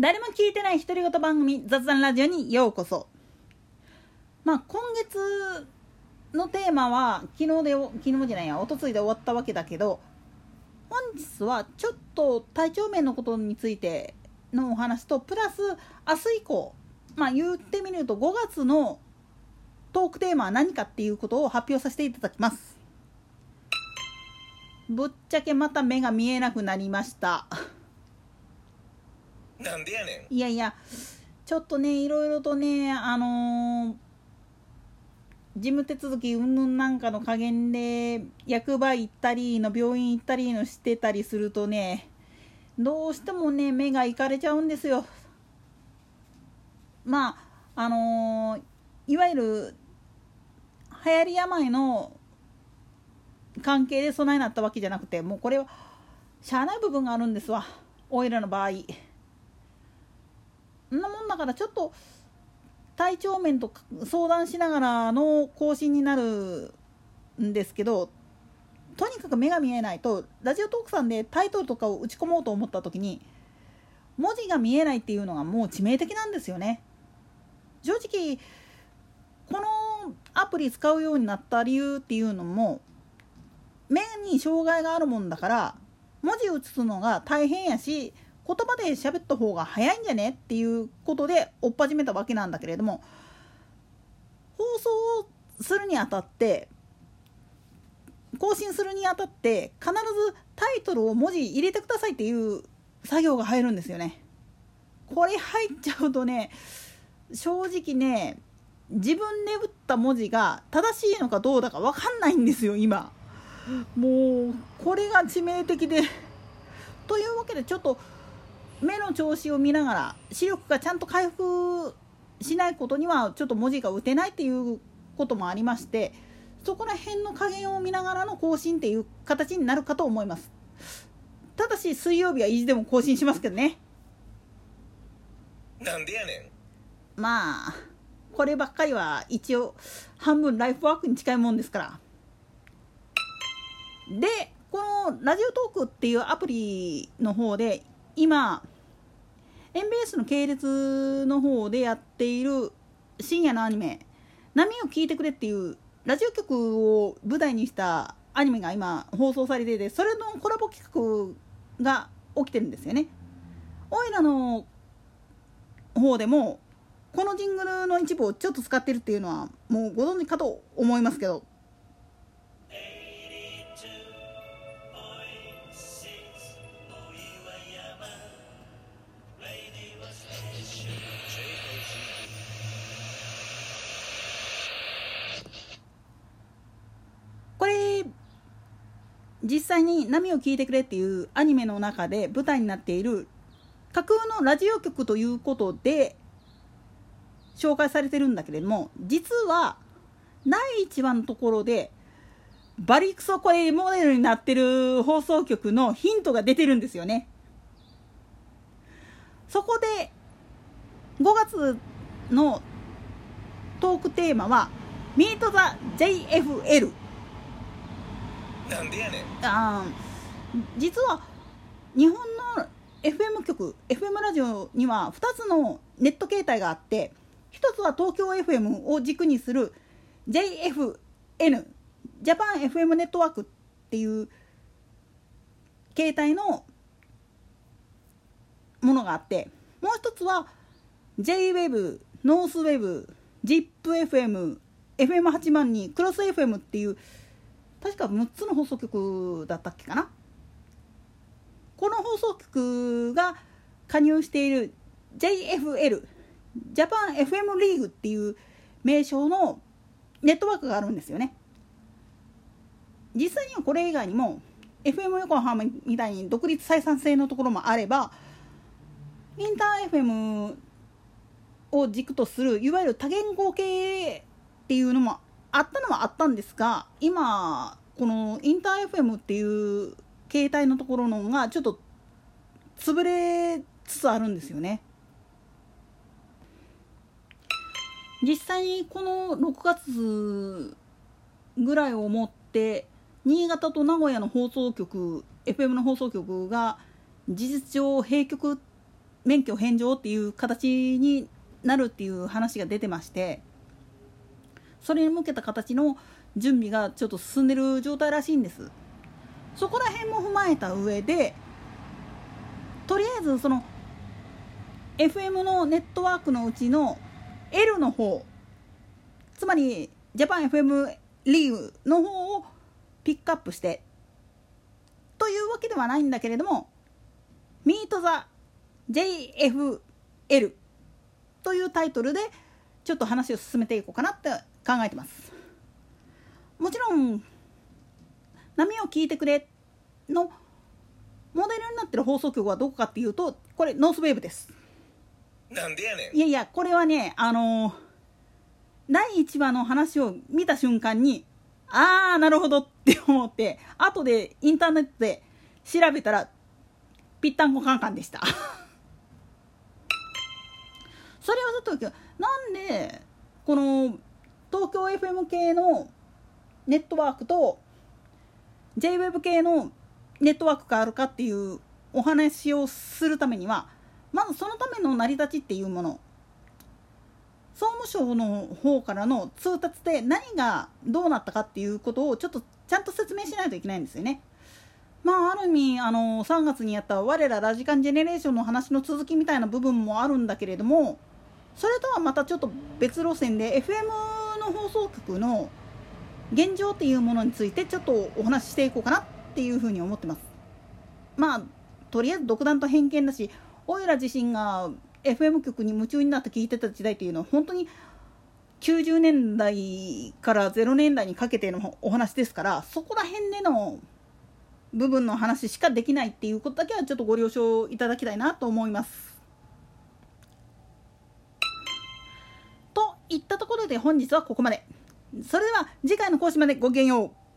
誰も聞いてない独り言番組雑談ラジオにようこそ。まあ今月のテーマは昨日で昨日じゃないや一昨日で終わったわけだけど本日はちょっと体調面のことについてのお話とプラス明日以降まあ言ってみると5月のトークテーマは何かっていうことを発表させていただきます。ぶっちゃけまた目が見えなくなりました。なんでやねん。いやいやちょっとねいろいろとねあのー事務手続きうんぬんなんかの加減で役場行ったりの病院行ったりのしてたりするとねどうしてもね目がいかれちゃうんですよ。まああのーいわゆる流行り病の関係で備えになったわけじゃなくてもうこれはしゃあない部分があるんですわ。おいらの場合。んなもんだからちょっと体調面と相談しながらの更新になるんですけどとにかく目が見えないとラジオトークさんでタイトルとかを打ち込もうと思った時に文字が見えないっていうのがもう致命的なんですよね。正直このアプリ使うようになった理由っていうのも目に障害があるもんだから文字打つのが大変やし言葉で喋った方が早いんじゃねっていうことで追っ始めたわけなんだけれども放送をするにあたって更新するにあたって必ずタイトルを文字入れてくださいっていう作業が入るんですよね。これ入っちゃうとね正直ね自分で打った文字が正しいのかどうだか分かんないんですよ今。もうこれが致命的でというわけでちょっと目の調子を見ながら視力がちゃんと回復しないことにはちょっと文字が打てないっていうこともありましてそこら辺の加減を見ながらの更新っていう形になるかと思いますただし水曜日は意地でも更新しますけどねなんでやねんまあこればっかりは一応半分ライフワークに近いもんですからでこのラジオトークっていうアプリの方で今 MBS の系列の方でやっている深夜のアニメ「波を聞いてくれ」っていうラジオ局を舞台にしたアニメが今放送されていてそれのコラボ企画が起きてるんですよね。おいらの方でもこのジングルの一部をちょっと使ってるっていうのはもうご存知かと思いますけど実際に「波を聞いてくれ」っていうアニメの中で舞台になっている架空のラジオ局ということで紹介されてるんだけれども実は第1話のところでバリクソこれモデルになってる放送局のヒントが出てるんですよね。そこで5月のトークテーマは「Meet the JFL」なんでやねん。あ実は日本の FM 局 FM ラジオには2つのネット形態があって1つは東京 FM を軸にする JFN ジャパン FM ネットワークっていう形態のものがあってもう一つは JWEB ノースウェブ ZIPFM FM8 万にクロス FM っていう確か6つの放送局だったっけかな？この放送局が加入している JFL ジャパン FM リーグっていう名称のネットワークがあるんですよね。実際にはこれ以外にも FM 横浜みたいに独立採算制のところもあればインター FM を軸とするいわゆる多言語系っていうのもあったのはあったんですが今このインター FM っていう携帯のところのがちょっと潰れつつあるんですよね。実際にこの6月ぐらいをもって新潟と名古屋の放送局 FM の放送局が事実上閉局免許返上っていう形になるっていう話が出てましてそれに向けた形の準備がちょっと進んでる状態らしいんです。そこら辺も踏まえた上でとりあえずその FM のネットワークのうちの L の方つまりジャパン FM リーグの方をピックアップしてというわけではないんだけれども Meet the JFL というタイトルでちょっと話を進めていこうかなって考えてます。もちろん「波を聞いてくれ」のモデルになってる放送局はどこかっていうとこれノースウェーブです。なんでやねん。いやいやこれはねあの第1話の話を見た瞬間にああなるほどって思って後でインターネットで調べたらぴったんこカンカンでしたそれはさておきなんでこの東京 FM 系のネットワークと JWEB 系のネットワークがあるかっていうお話をするためにはまずそのための成り立ちっていうもの総務省の方からの通達で何がどうなったかっていうことをちょっとちゃんと説明しないといけないんですよね。まあある意味あの3月にやった我らラジカンジェネレーションの話の続きみたいな部分もあるんだけれどもそれとはまたちょっと別路線で FM の放送局の現状っていうものについてちょっとお話ししていこうかなっていうふうに思ってます。まあとりあえず独断と偏見だしおいら自身が FM 局に夢中になって聞いてた時代っていうのは本当に90年代から0年代にかけてのお話ですからそこら辺での部分の話しかできないっていうことだけはちょっとご了承いただきたいなと思います。といったところで本日はここまで。それでは次回の講師までごきげんよう。